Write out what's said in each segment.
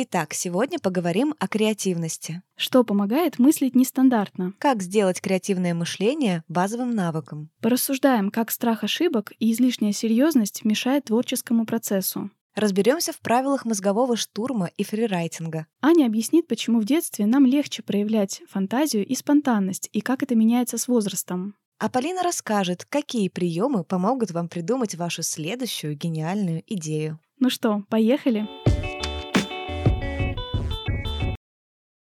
Итак, сегодня поговорим о креативности. Что помогает мыслить нестандартно? Как сделать креативное мышление базовым навыком? Порассуждаем, как страх ошибок и излишняя серьезность мешает творческому процессу. Разберемся в правилах мозгового штурма и фрирайтинга. Аня объяснит, почему в детстве нам легче проявлять фантазию и спонтанность, и как это меняется с возрастом. А Полина расскажет, какие приемы помогут вам придумать вашу следующую гениальную идею. Ну что, поехали?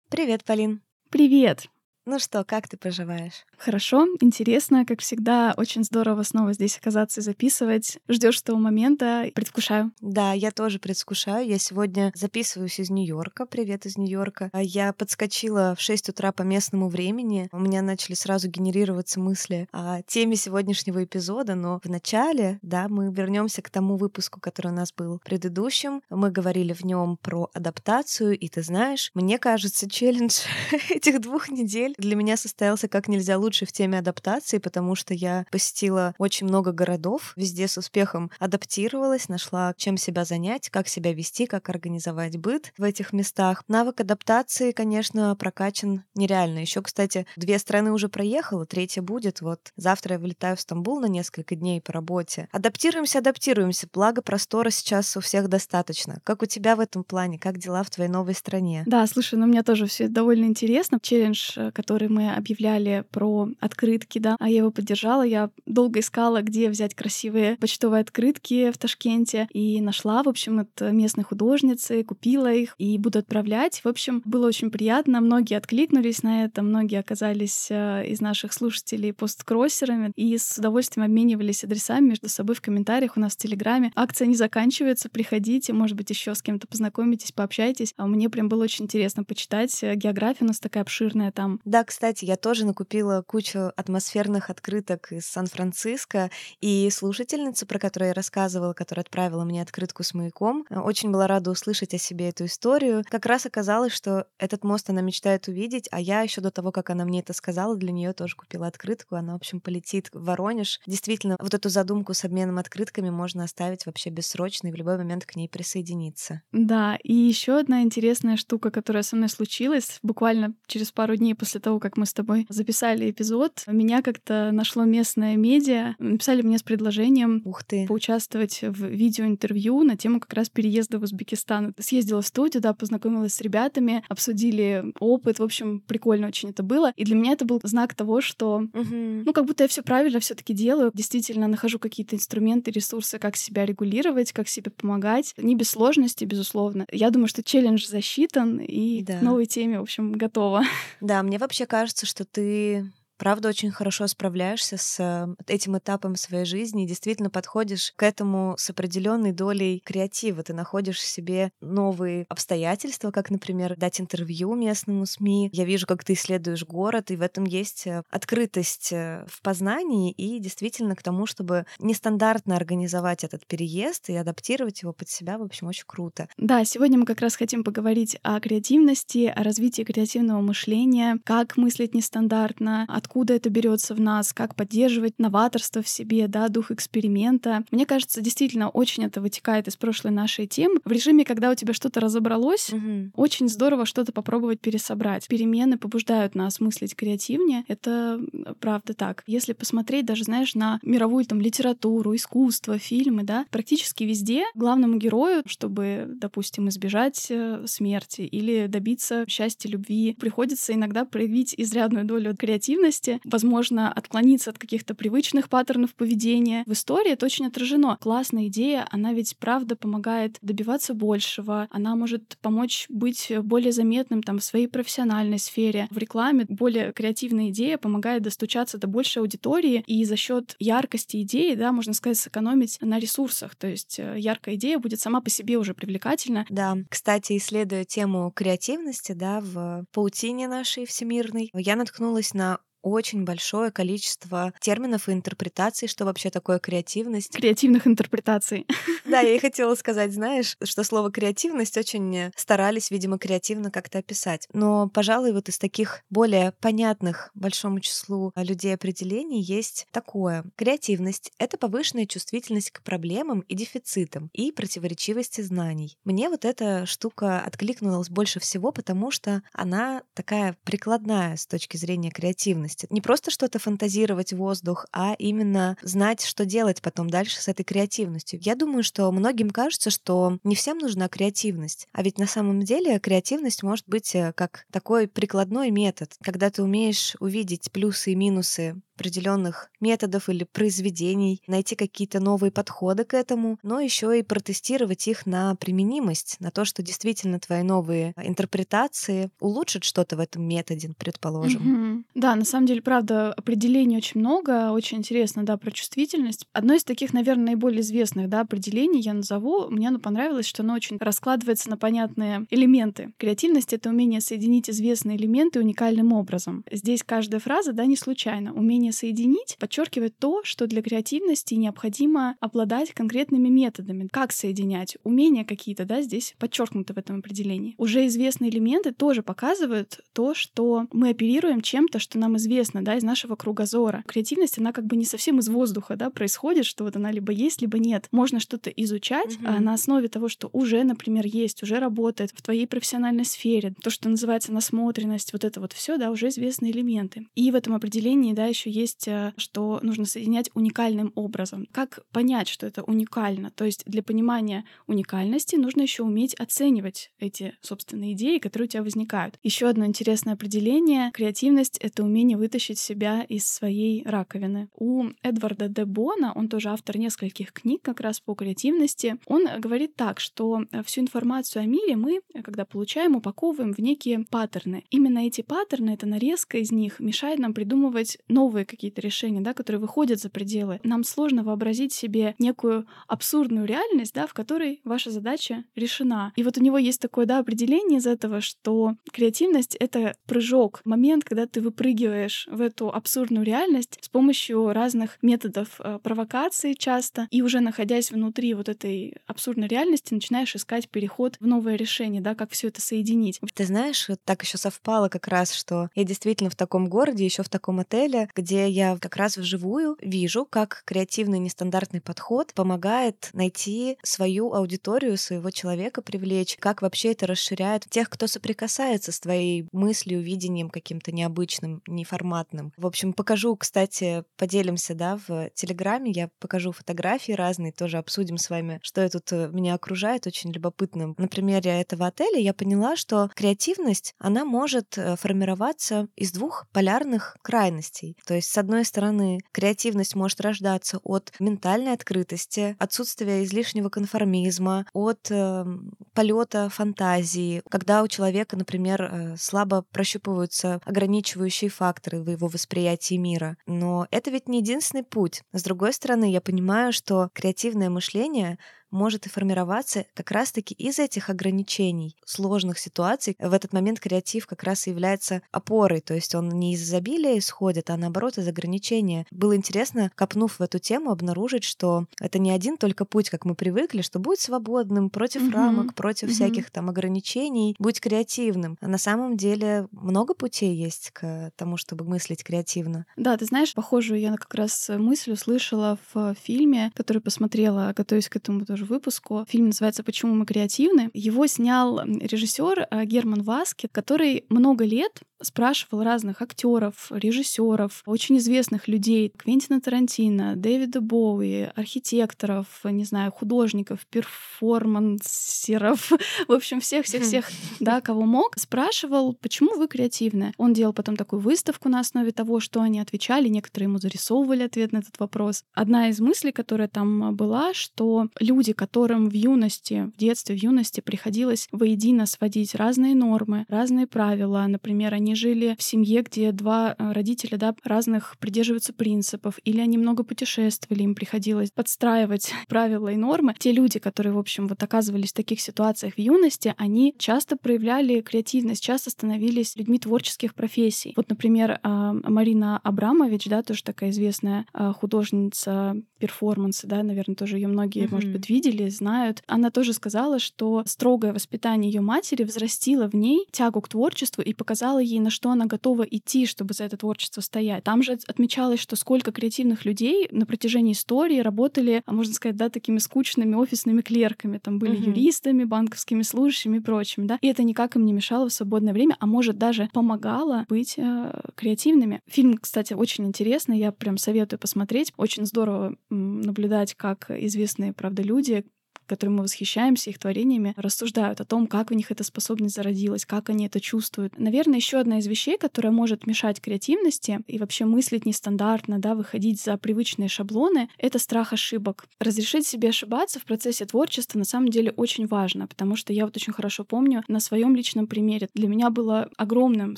Привет, Полин. Привет! Ну что, как ты поживаешь? Хорошо, интересно, как всегда, очень здорово снова здесь оказаться и записывать. Ждешь этого момента, предвкушаю. Да, я тоже предвкушаю. Я сегодня записываюсь из Нью-Йорка. Привет из Нью-Йорка. А Я подскочила в 6 утра по местному времени. У меня начали сразу генерироваться мысли о теме сегодняшнего эпизода, но вначале, да, мы вернемся к тому выпуску, который у нас был предыдущим. Мы говорили в нем про адаптацию, и ты знаешь, мне кажется, челлендж этих двух недель для меня состоялся как нельзя лучше в теме адаптации, потому что я посетила очень много городов, везде с успехом адаптировалась, нашла, чем себя занять, как себя вести, как организовать быт в этих местах. Навык адаптации, конечно, прокачан нереально. Еще, кстати, две страны уже проехала, третья будет. Вот завтра я вылетаю в Стамбул на несколько дней по работе. Адаптируемся, адаптируемся. Благо простора сейчас у всех достаточно. Как у тебя в этом плане? Как дела в твоей новой стране? Да, слушай, ну мне тоже все довольно интересно. Челлендж, э, который мы объявляли про открытки, да, а я его поддержала. Я долго искала, где взять красивые почтовые открытки в Ташкенте, и нашла, в общем, от местной художницы, купила их и буду отправлять. В общем, было очень приятно. Многие откликнулись на это, многие оказались э, из наших слушателей посткроссерами и с удовольствием обменивались адресами между собой в комментариях у нас в Телеграме. Акция не заканчивается, приходите, может быть, еще с кем-то познакомитесь, пообщайтесь. А мне прям было очень интересно почитать. География у нас такая обширная там. Да, кстати, я тоже накупила кучу атмосферных открыток из Сан-Франциско, и слушательница, про которую я рассказывала, которая отправила мне открытку с маяком, э, очень была рада услышать о себе эту историю. Как раз оказалось, что этот мост она мечтает увидеть, а я еще до того, как она мне это сказала, для нее тоже купила открытку. Она, в общем, полетит в Воронеж. Действительно, вот эту задумку с обменом открытками можно оставить вообще бессрочно и в любой момент к ней присоединиться. Да, и еще одна интересная штука, которая со мной случилась буквально через пару дней после того, как мы с тобой записали эпизод, меня как-то нашло местное медиа, написали мне с предложением Ух ты. поучаствовать в видеоинтервью на тему как раз переезда в Узбекистан. Съездила в студию, да, познакомилась с ребятами, обсудили опыт, в общем, прикольно очень это было. И для меня это был знак того, что, Угу. ну, как будто я все правильно все таки делаю, действительно нахожу какие-то инструменты, ресурсы, как себя регулировать, как себе помогать. Не без сложности, безусловно. Я думаю, что челлендж засчитан, и Да. к новой теме, в общем, готова. Да, мне вообще кажется, что ты правда очень хорошо справляешься с э, этим этапом своей жизни и действительно подходишь к этому с определенной долей креатива. Ты находишь в себе новые обстоятельства, как, например, дать интервью местному СМИ. Я вижу, как ты исследуешь город, и в этом есть э, открытость э, в познании и действительно к тому, чтобы нестандартно организовать этот переезд и адаптировать его под себя, в общем, очень круто. Да, сегодня мы как раз хотим поговорить о креативности, о развитии креативного мышления, как мыслить нестандартно, откуда это берется в нас, как поддерживать новаторство в себе, да, дух эксперимента. Мне кажется, действительно очень это вытекает из прошлой нашей темы. В режиме, когда у тебя что-то разобралось, Мгм. очень здорово что-то попробовать пересобрать. Перемены побуждают нас мыслить креативнее. Это правда так. Если посмотреть даже, знаешь, на мировую там литературу, искусство, фильмы, да, практически везде главному герою, чтобы, допустим, избежать э, смерти или добиться счастья, любви, приходится иногда проявить изрядную долю креативности, возможно, отклониться от каких-то привычных паттернов поведения. В истории это очень отражено. Классная идея, она ведь правда помогает добиваться большего, она может помочь быть более заметным там в своей профессиональной сфере. В рекламе более креативная идея помогает достучаться до большей аудитории, и за счет яркости идеи, да, можно сказать, сэкономить на ресурсах. То есть э, яркая идея будет сама по себе уже привлекательна. Да, кстати, исследуя тему креативности, да, в паутине нашей всемирной, я наткнулась на очень большое количество терминов и интерпретаций, что вообще такое креативность. Креативных интерпретаций. Да, я и хотела сказать, знаешь, что слово креативность очень старались, видимо, креативно как-то описать. Но, пожалуй, вот из таких более понятных большому числу людей определений есть такое. Креативность — это повышенная чувствительность к проблемам и дефицитам и противоречивости знаний. Мне вот эта штука откликнулась больше всего, потому что она такая прикладная с точки зрения креативности. Не просто что-то фантазировать в воздух, а именно знать, что делать потом дальше с этой креативностью. Я думаю, что многим кажется, что не всем нужна креативность. А ведь на самом деле креативность может быть э, как такой прикладной метод, когда ты умеешь увидеть плюсы и минусы определенных методов или произведений, найти какие-то новые подходы к этому, но еще и протестировать их на применимость, на то, что действительно твои новые интерпретации улучшат что-то в этом методе, предположим. Mm-hmm. Да, на самом деле, правда, определений очень много, очень интересно, да, про чувствительность. Одно из таких, наверное, наиболее известных, да, определений я назову. Мне оно понравилось, что оно очень раскладывается на понятные элементы. Креативность — это умение соединить известные элементы уникальным образом. Здесь каждая фраза, да, не случайно. Умение соединить подчеркивает то, что для креативности необходимо обладать конкретными методами. Как соединять? Умения какие-то, да, здесь подчеркнуты в этом определении. Уже известные элементы тоже показывают то, что мы оперируем чем-то, что нам известно, да, из нашего кругозора. Креативность, она как бы не совсем из воздуха, да, происходит, что вот она либо есть, либо нет. Можно что-то изучать mm-hmm. а на основе того, что уже, например, есть, уже работает в твоей профессиональной сфере. То, что называется насмотренность, вот это вот все, да, уже известные элементы. И в этом определении, да, еще есть, э, что нужно соединять уникальным образом. Как понять, что это уникально? То есть для понимания уникальности нужно еще уметь оценивать эти собственные идеи, которые у тебя возникают. Еще одно интересное определение. Креативность — это умение вытащить себя из своей раковины. У Эдварда де Бона, он тоже автор нескольких книг как раз по креативности, он говорит так, что э, всю информацию о мире мы, э, когда получаем, упаковываем в некие паттерны. Именно эти паттерны, эта нарезка из них мешает нам придумывать новые какие-то решения, да, которые выходят за пределы. Нам сложно вообразить себе некую абсурдную реальность, да, в которой ваша задача решена. И вот у него есть такое, да, определение из этого, что креативность — это прыжок, момент, когда ты выпрыгиваешь в эту абсурдную реальность с помощью разных методов э, провокации часто, и уже находясь внутри вот этой абсурдной реальности, начинаешь искать переход в новое решение, да, как все это соединить. Ты знаешь, вот так еще совпало как раз, что я действительно в таком городе, еще в таком отеле, где я как раз вживую вижу, как креативный нестандартный подход помогает найти свою аудиторию, своего человека привлечь, как вообще это расширяет тех, кто соприкасается с твоей мыслью, видением каким-то необычным, неформатным. В общем, покажу, кстати, поделимся, да, в Телеграме, я покажу фотографии разные, тоже обсудим с вами, что тут э, меня окружает, очень любопытным. На примере этого отеля я поняла, что креативность, она может э, формироваться из двух полярных крайностей. То есть, с одной стороны, креативность может рождаться от ментальной открытости, отсутствия излишнего конформизма, от э, полета фантазии, когда у человека, например, э, слабо прощупываются ограничивающие факторы в его восприятии мира. Но это ведь не единственный путь. С другой стороны, я понимаю, что креативное мышление может и формироваться как раз-таки из этих ограничений, сложных ситуаций. В этот момент креатив как раз и является опорой, то есть он не из изобилия исходит, а наоборот из ограничения. Было интересно, копнув в эту тему, обнаружить, что это не один только путь, как мы привыкли, что будь свободным, против mm-hmm. рамок, против mm-hmm. всяких там ограничений, будь креативным. На самом деле много путей есть к тому, чтобы мыслить креативно. Да, ты знаешь, похожую я как раз мысль услышала в фильме, который посмотрела, готовясь к этому тоже тоже выпуску. Фильм называется «Почему мы креативны». Его снял режиссер э, Герман Васки, который много лет спрашивал разных актеров, режиссеров, очень известных людей, Квентина Тарантино, Дэвида Боуи, архитекторов, не знаю, художников, перформансеров, в общем, всех-всех-всех, да, кого мог, спрашивал, почему вы креативны. Он делал потом такую выставку на основе того, что они отвечали, некоторые ему зарисовывали ответ на этот вопрос. Одна из мыслей, которая там была, что люди, которым в юности, в детстве, в юности приходилось воедино сводить разные нормы, разные правила, например, они они жили в семье, где два э, родителя да, разных придерживаются принципов, или они много путешествовали, им приходилось подстраивать правила и нормы. Те люди, которые, в общем, вот оказывались в таких ситуациях в юности, они часто проявляли креативность, часто становились людьми творческих профессий. Вот, например, а, Марина Абрамович, да, тоже такая известная а, художница перформанса, да, наверное, тоже ее многие, mm-hmm. может быть, видели, знают. Она тоже сказала, что строгое воспитание ее матери взрастило в ней тягу к творчеству и показало ей, на что она готова идти, чтобы за это творчество стоять. Там же отмечалось, что сколько креативных людей на протяжении истории работали, а можно сказать, да, такими скучными офисными клерками. Там были mm-hmm. юристами, банковскими служащими и прочими, да. И это никак им не мешало в свободное время, а может даже помогало быть э, креативными. Фильм, кстати, очень интересный, я прям советую посмотреть. Очень здорово наблюдать, как известные, правда, люди которым мы восхищаемся, их творениями, рассуждают о том, как у них эта способность зародилась, как они это чувствуют. Наверное, еще одна из вещей, которая может мешать креативности и вообще мыслить нестандартно, да, выходить за привычные шаблоны, это страх ошибок. Разрешить себе ошибаться в процессе творчества на самом деле очень важно, потому что я вот очень хорошо помню на своем личном примере. Для меня было огромным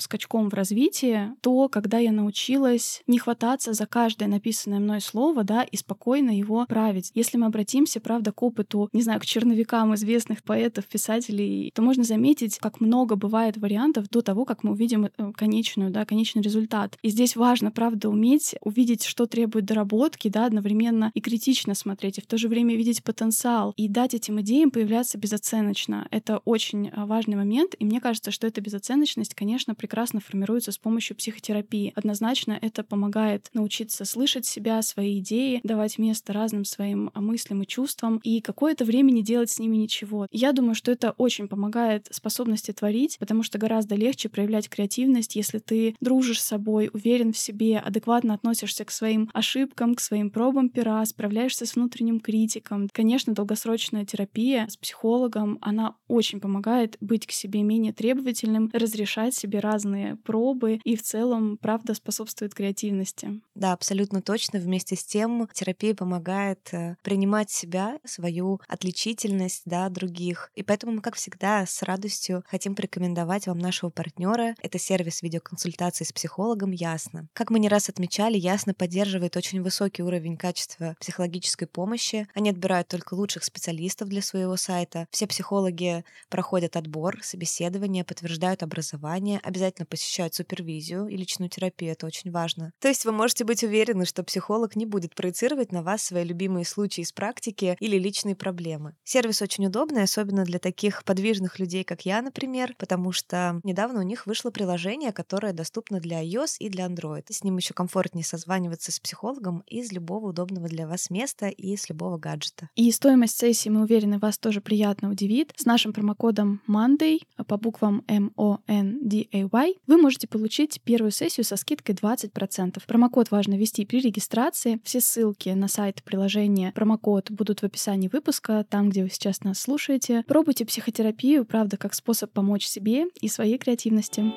скачком в развитии то, когда я научилась не хвататься за каждое написанное мной слово, да, и спокойно его править. Если мы обратимся, правда, к опыту не не знаю, к черновикам известных поэтов, писателей, то можно заметить, как много бывает вариантов до того, как мы увидим э, конечную, да, конечный результат. И здесь важно, правда, уметь увидеть, что требует доработки, да, одновременно и критично смотреть, и в то же время видеть потенциал, и дать этим идеям появляться безоценочно. Это очень э, важный момент, и мне кажется, что эта безоценочность, конечно, прекрасно формируется с помощью психотерапии. Однозначно это помогает научиться слышать себя, свои идеи, давать место разным своим а, мыслям и чувствам, и какое-то времени делать с ними ничего. Я думаю, что это очень помогает способности творить, потому что гораздо легче проявлять креативность, если ты дружишь с собой, уверен в себе, адекватно относишься к своим ошибкам, к своим пробам пера, справляешься с внутренним критиком. Конечно, долгосрочная терапия с психологом, она очень помогает быть к себе менее требовательным, разрешать себе разные пробы и в целом, правда, способствует креативности. Да, абсолютно точно. Вместе с тем терапия помогает э, принимать себя, свою отличительность да, других. И поэтому мы, как всегда, с радостью хотим порекомендовать вам нашего партнера. Это сервис видеоконсультации с психологом Ясно. Как мы не раз отмечали, Ясно поддерживает очень высокий уровень качества психологической помощи. Они отбирают только лучших специалистов для своего сайта. Все психологи проходят отбор, собеседование, подтверждают образование, обязательно посещают супервизию и личную терапию. Это очень важно. То есть вы можете быть уверены, что психолог не будет проецировать на вас свои любимые случаи из практики или личные проблемы проблемы. Сервис очень удобный, особенно для таких подвижных людей, как я, например, потому что недавно у них вышло приложение, которое доступно для iOS и для Android. С ним еще комфортнее созваниваться с психологом из любого удобного для вас места и с любого гаджета. И стоимость сессии, мы уверены, вас тоже приятно удивит. С нашим промокодом MONDAY по буквам M-O-N-D-A-Y вы можете получить первую сессию со скидкой 20%. Промокод важно ввести при регистрации. Все ссылки на сайт приложения промокод будут в описании выпуска там, где вы сейчас нас слушаете. Пробуйте психотерапию, правда, как способ помочь себе и своей креативности.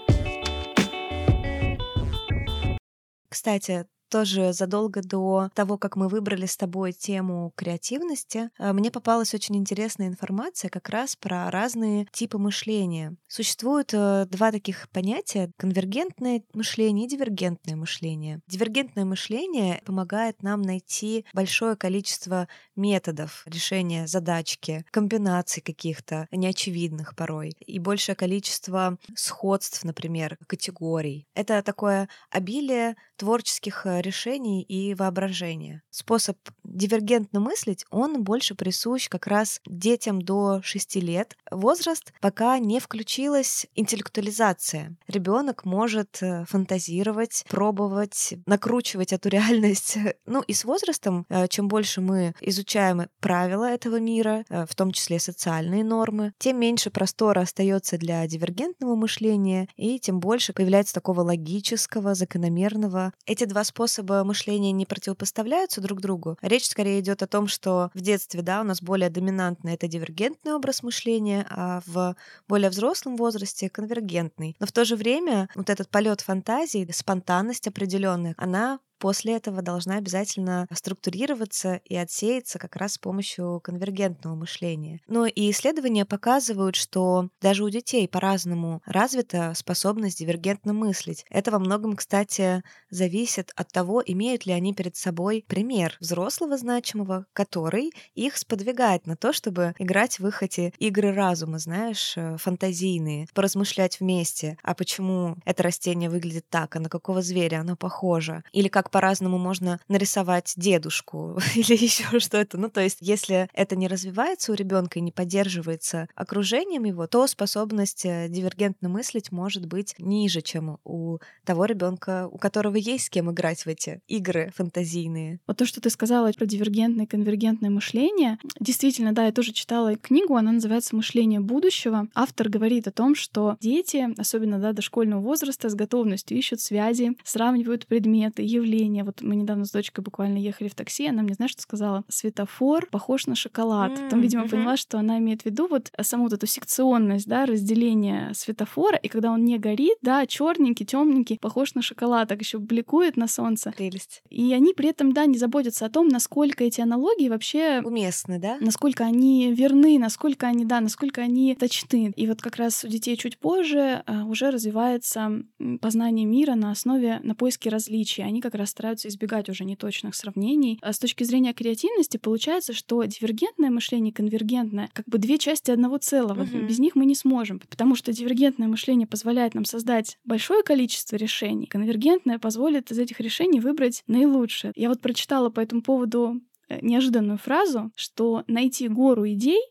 Кстати, тоже задолго до того, как мы выбрали с тобой тему креативности, э, мне попалась очень интересная информация как раз про разные типы мышления. Существует э, два таких понятия — конвергентное мышление и дивергентное мышление. Дивергентное мышление помогает нам найти большое количество методов решения задачки, комбинаций каких-то неочевидных порой, и большее количество сходств, например, категорий. Это такое обилие творческих э, решений и воображения. Способ дивергентно мыслить, он больше присущ как раз детям до 6 лет. Возраст, пока не включилась интеллектуализация. Ребенок может э, фантазировать, пробовать, накручивать эту реальность. Ну и с возрастом, э, чем больше мы изучаем правила этого мира, в том числе социальные нормы, тем меньше простора остается для дивергентного мышления, и тем больше появляется такого логического, закономерного эти два способа мышления не противопоставляются друг другу. Речь скорее идет о том, что в детстве, да, у нас более доминантный это дивергентный образ мышления, а в более взрослом возрасте конвергентный. Но в то же время вот этот полет фантазии, спонтанность определенная, она после этого должна обязательно структурироваться и отсеяться как раз с помощью конвергентного мышления. Но и исследования показывают, что даже у детей по-разному развита способность дивергентно мыслить. Это во многом, кстати, зависит от того, имеют ли они перед собой пример взрослого значимого, который их сподвигает на то, чтобы играть в их эти игры разума, знаешь, э, фантазийные, поразмышлять вместе, а почему это растение выглядит так, а на какого зверя оно похоже, или как по-разному можно нарисовать дедушку, или еще что-то. Ну, то есть, если это не развивается у ребенка и не поддерживается окружением его, то способность э, дивергентно мыслить может быть ниже, чем у того ребенка, у которого есть с кем играть в эти игры фантазийные. Вот то, что ты сказала про дивергентное и конвергентное мышление, действительно, да, я тоже читала книгу, она называется «Мышление будущего». Автор говорит о том, что дети, особенно да, дошкольного возраста, с готовностью ищут связи, сравнивают предметы, явления. Вот мы недавно с дочкой буквально ехали в такси, она мне, знаешь, что сказала? Светофор похож на шоколад. Mm-hmm. Там, видимо, поняла, что она имеет в виду вот саму вот эту секционность, да, разделение светофора, и когда он не горит, да, черненький, темненький, похож на шоколад, так еще бликует на солнце. Прелесть. И они при этом, да, не заботятся о том, насколько эти аналогии вообще уместны, да? Насколько они верны, насколько они, да, насколько они точны. И вот как раз у детей чуть позже а, уже развивается познание мира на основе, на поиске различий. Они как раз стараются избегать уже неточных сравнений. А с точки зрения креативности получается, что дивергентное мышление и конвергентное как бы две части одного целого. Угу. Без них мы не сможем, потому что дивергентное мышление позволяет нам создать большое количество решений. Конвергентное позволит из этих решений выбрать наилучшее. Я вот прочитала по этому поводу э, неожиданную фразу, что найти гору идей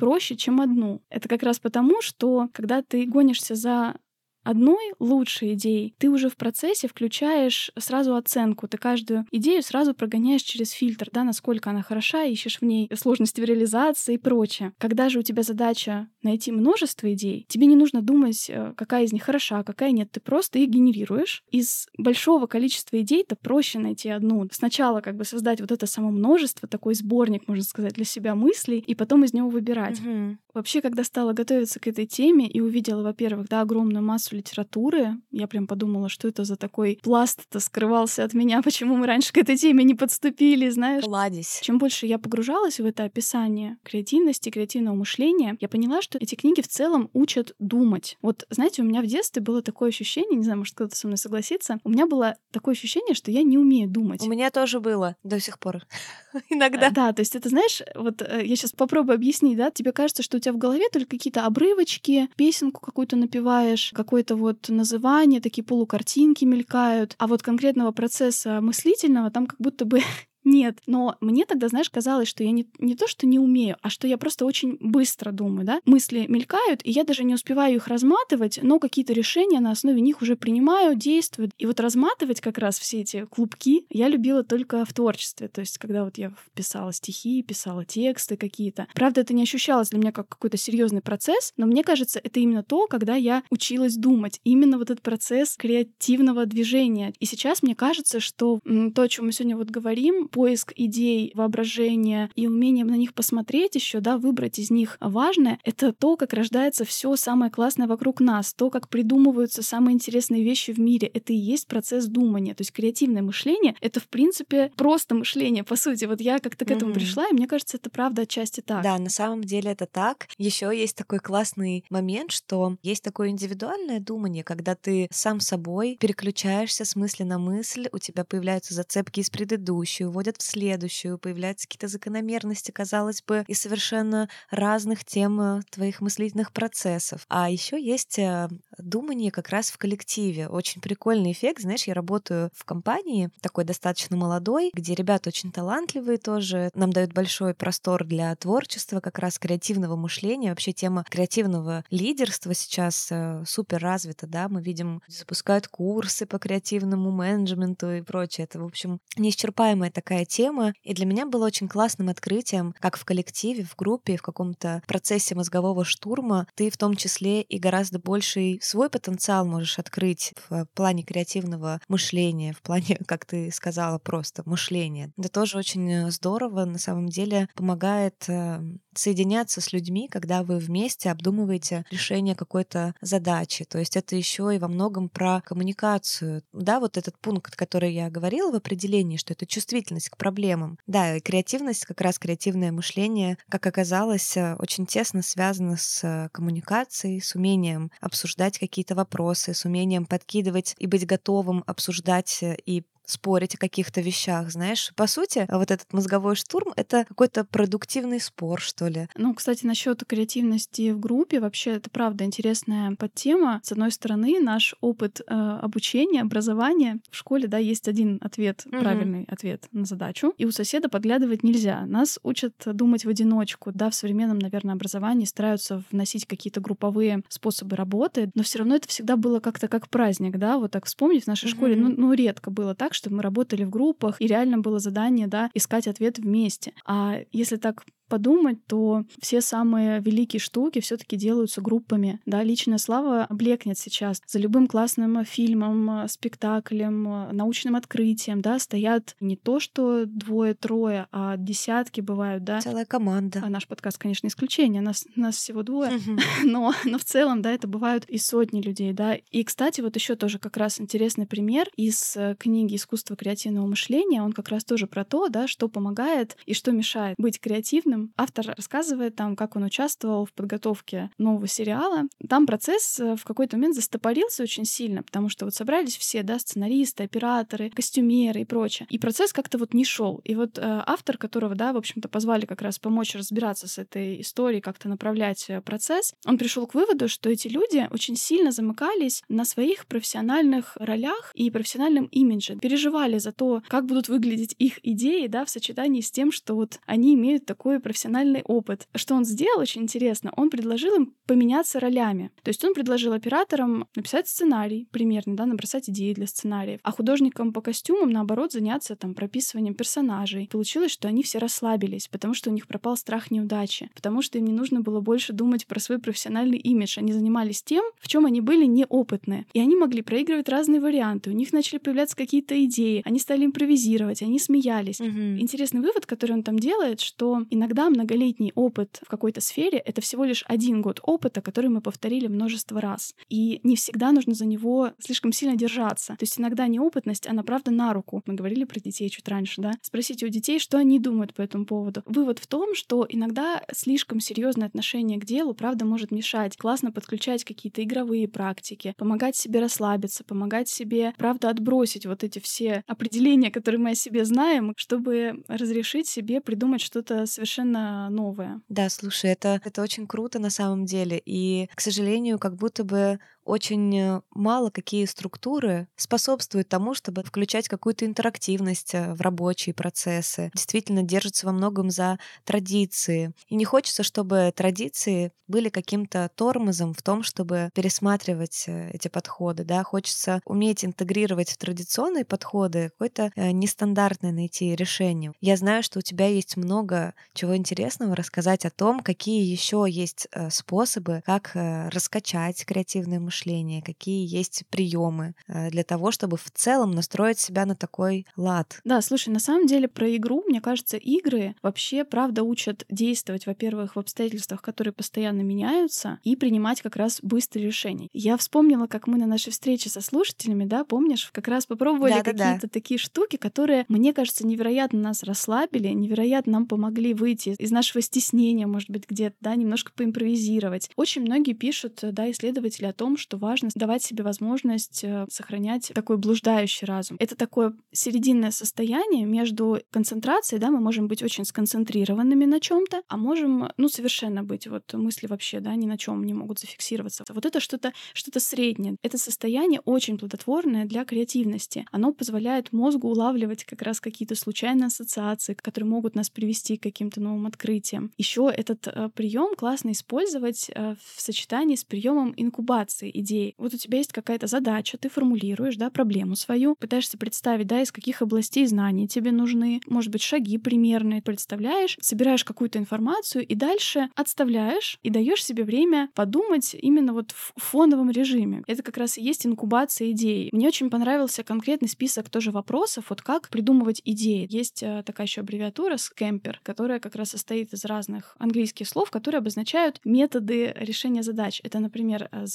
проще, чем одну. Это как раз потому, что когда ты гонишься за одной лучшей идеей, ты уже в процессе включаешь сразу оценку. Ты каждую идею сразу прогоняешь через фильтр, да, насколько она хороша, ищешь в ней сложности в реализации и прочее. Когда же у тебя задача найти множество идей, тебе не нужно думать, э, какая из них хороша, какая нет. Ты просто их генерируешь. Из большого количества идей то проще найти одну. Сначала как бы создать вот это само множество, такой сборник, можно сказать, для себя мыслей, и потом из него выбирать. Угу. Вообще, когда стала готовиться к этой теме и увидела, во-первых, да, огромную массу литературы, я прям подумала, что это за такой пласт-то скрывался от меня, почему мы раньше к этой теме не подступили, знаешь. Ладись. Чем больше я погружалась в это описание креативности, креативного мышления, я поняла, что эти книги в целом учат думать. Вот, знаете, у меня в детстве было такое ощущение, не знаю, может, кто-то со мной согласится, у меня было такое ощущение, что я не умею думать. У меня тоже было до сих пор. Иногда. Да, то есть это, знаешь, вот э, я сейчас попробую объяснить, да, тебе кажется, что у тебя в голове только какие-то обрывочки, песенку какую-то напеваешь, какое-то вот называние, такие полукартинки мелькают, а вот конкретного процесса мыслительного там как будто бы нет, но мне тогда, знаешь, казалось, что я не, не то, что не умею, а что я просто очень быстро думаю, да. Мысли мелькают, и я даже не успеваю их разматывать, но какие-то решения на основе них уже принимаю, действую. И вот разматывать как раз все эти клубки я любила только в творчестве. То есть, когда вот я писала стихи, писала тексты какие-то. Правда, это не ощущалось для меня как какой-то серьезный процесс, но мне кажется, это именно то, когда я училась думать. Именно вот этот процесс креативного движения. И сейчас мне кажется, что то, о чем мы сегодня вот говорим, поиск идей, воображения и умение на них посмотреть еще, да, выбрать из них важное, это то, как рождается все самое классное вокруг нас, то, как придумываются самые интересные вещи в мире. Это и есть процесс думания. То есть креативное мышление — это, в принципе, просто мышление, по сути. Вот я как-то к этому mm-hmm. пришла, и мне кажется, это правда отчасти так. Да, на самом деле это так. Еще есть такой классный момент, что есть такое индивидуальное думание, когда ты сам собой переключаешься с мысли на мысль, у тебя появляются зацепки из предыдущей, уводят в следующую, появляются какие-то закономерности, казалось бы, и совершенно разных тем э, твоих мыслительных процессов. А еще есть э, думание как раз в коллективе. Очень прикольный эффект. Знаешь, я работаю в компании, такой достаточно молодой, где ребята очень талантливые тоже. Нам дают большой простор для творчества, как раз креативного мышления. Вообще тема креативного лидерства сейчас э, супер развита, да. Мы видим, запускают курсы по креативному менеджменту и прочее. Это, в общем, неисчерпаемая такая такая тема, и для меня было очень классным открытием, как в коллективе, в группе, в каком-то процессе мозгового штурма ты в том числе и гораздо больший свой потенциал можешь открыть в плане креативного мышления, в плане, как ты сказала, просто мышления. Это тоже очень здорово, на самом деле помогает э, соединяться с людьми, когда вы вместе обдумываете решение какой-то задачи. То есть это еще и во многом про коммуникацию. Да, вот этот пункт, который я говорила в определении, что это чувствительность к проблемам. Да, и креативность, как раз креативное мышление, как оказалось, э, очень тесно связано с э, коммуникацией, с умением обсуждать какие-то вопросы, с умением подкидывать и быть готовым обсуждать э, и спорить о каких-то вещах, знаешь. По сути, вот этот мозговой штурм — это какой-то продуктивный спор, что ли. Ну, кстати, насчет креативности в группе, вообще это правда интересная подтема. С одной стороны, наш опыт э, обучения, образования в школе, да, есть один ответ, угу. правильный ответ на задачу, и у соседа подглядывать нельзя. Нас учат думать в одиночку, да, в современном, наверное, образовании стараются вносить какие-то групповые способы работы, но все равно это всегда было как-то как праздник, да, вот так вспомнить в нашей угу. школе, ну, ну, редко было так, что мы работали в группах, и реально было задание, да, искать ответ вместе. А если так подумать, то все самые великие штуки все-таки делаются группами. Да, личная слава блекнет сейчас. За любым классным фильмом, спектаклем, научным открытием, да, стоят не то, что двое-трое, а десятки бывают, да. Целая команда. А наш подкаст, конечно, исключение. Нас, нас всего двое. Но, но в целом, да, это бывают и сотни людей, да. И, кстати, вот еще тоже как раз интересный пример из э, книги «Искусство креативного мышления». Он как раз тоже про то, да, что помогает и что мешает быть креативным фильм. Автор рассказывает там, как он участвовал в подготовке нового сериала. Там процесс э, в какой-то момент застопорился очень сильно, потому что вот собрались все, да, сценаристы, операторы, костюмеры и прочее. И процесс как-то вот не шел. И вот э, автор, которого, да, в общем-то, позвали как раз помочь разбираться с этой историей, как-то направлять э, процесс, он пришел к выводу, что эти люди очень сильно замыкались на своих профессиональных ролях и профессиональном имидже, переживали за то, как будут выглядеть их идеи, да, в сочетании с тем, что вот они имеют такое профессиональный опыт. Что он сделал, очень интересно, он предложил им поменяться ролями. То есть он предложил операторам написать сценарий примерно, да, набросать идеи для сценариев, а художникам по костюмам, наоборот, заняться там прописыванием персонажей. Получилось, что они все расслабились, потому что у них пропал страх неудачи, потому что им не нужно было больше думать про свой профессиональный имидж. Они занимались тем, в чем они были неопытны. И они могли проигрывать разные варианты. У них начали появляться какие-то идеи. Они стали импровизировать, они смеялись. Угу. Интересный вывод, который он там делает, что иногда Иногда многолетний опыт в какой-то сфере — это всего лишь один год опыта, который мы повторили множество раз. И не всегда нужно за него слишком сильно держаться. То есть иногда неопытность, она правда на руку. Мы говорили про детей чуть раньше, да? Спросите у детей, что они думают по этому поводу. Вывод в том, что иногда слишком серьезное отношение к делу, правда, может мешать. Классно подключать какие-то игровые практики, помогать себе расслабиться, помогать себе, правда, отбросить вот эти все определения, которые мы о себе знаем, чтобы разрешить себе придумать что-то совершенно совершенно новое. Да, слушай, это, это очень круто на самом деле. И, к сожалению, как будто бы очень э, мало какие структуры способствуют тому, чтобы включать какую-то интерактивность э, в рабочие процессы. Действительно держатся во многом за традиции. И не хочется, чтобы традиции были каким-то тормозом в том, чтобы пересматривать э, эти подходы. Да? Хочется уметь интегрировать в традиционные подходы какое-то нестандартное найти решение. Я знаю, что у тебя есть много чего интересного рассказать о том, какие еще есть способы, как раскачать креативное мышление, мышления, какие есть приемы э, для того, чтобы в целом настроить себя на такой лад. Да, слушай, на самом деле про игру, мне кажется, игры вообще, правда, учат действовать, во-первых, в обстоятельствах, которые постоянно меняются, и принимать как раз быстрые решения. Я вспомнила, как мы на нашей встрече со слушателями, да, помнишь, как раз попробовали да, какие-то да. такие штуки, которые, мне кажется, невероятно нас расслабили, невероятно нам помогли выйти из нашего стеснения, может быть, где-то, да, немножко поимпровизировать. Очень многие пишут, да, исследователи о том, что важно давать себе возможность э, сохранять такой блуждающий разум. Это такое серединное состояние между концентрацией, да, мы можем быть очень сконцентрированными на чем-то, а можем, ну, совершенно быть, вот мысли вообще, да, ни на чем не могут зафиксироваться. Вот это что-то что среднее. Это состояние очень плодотворное для креативности. Оно позволяет мозгу улавливать как раз какие-то случайные ассоциации, которые могут нас привести к каким-то новым открытиям. Еще этот э, прием классно использовать э, в сочетании с приемом инкубации идеи. Вот у тебя есть какая-то задача, ты формулируешь, да, проблему свою, пытаешься представить, да, из каких областей знаний тебе нужны, может быть, шаги примерные, представляешь, собираешь какую-то информацию и дальше отставляешь и даешь себе время подумать именно вот в фоновом режиме. Это как раз и есть инкубация идей. Мне очень понравился конкретный список тоже вопросов, вот как придумывать идеи. Есть э, такая еще аббревиатура скэмпер, которая как раз состоит из разных английских слов, которые обозначают методы решения задач. Это, например, э,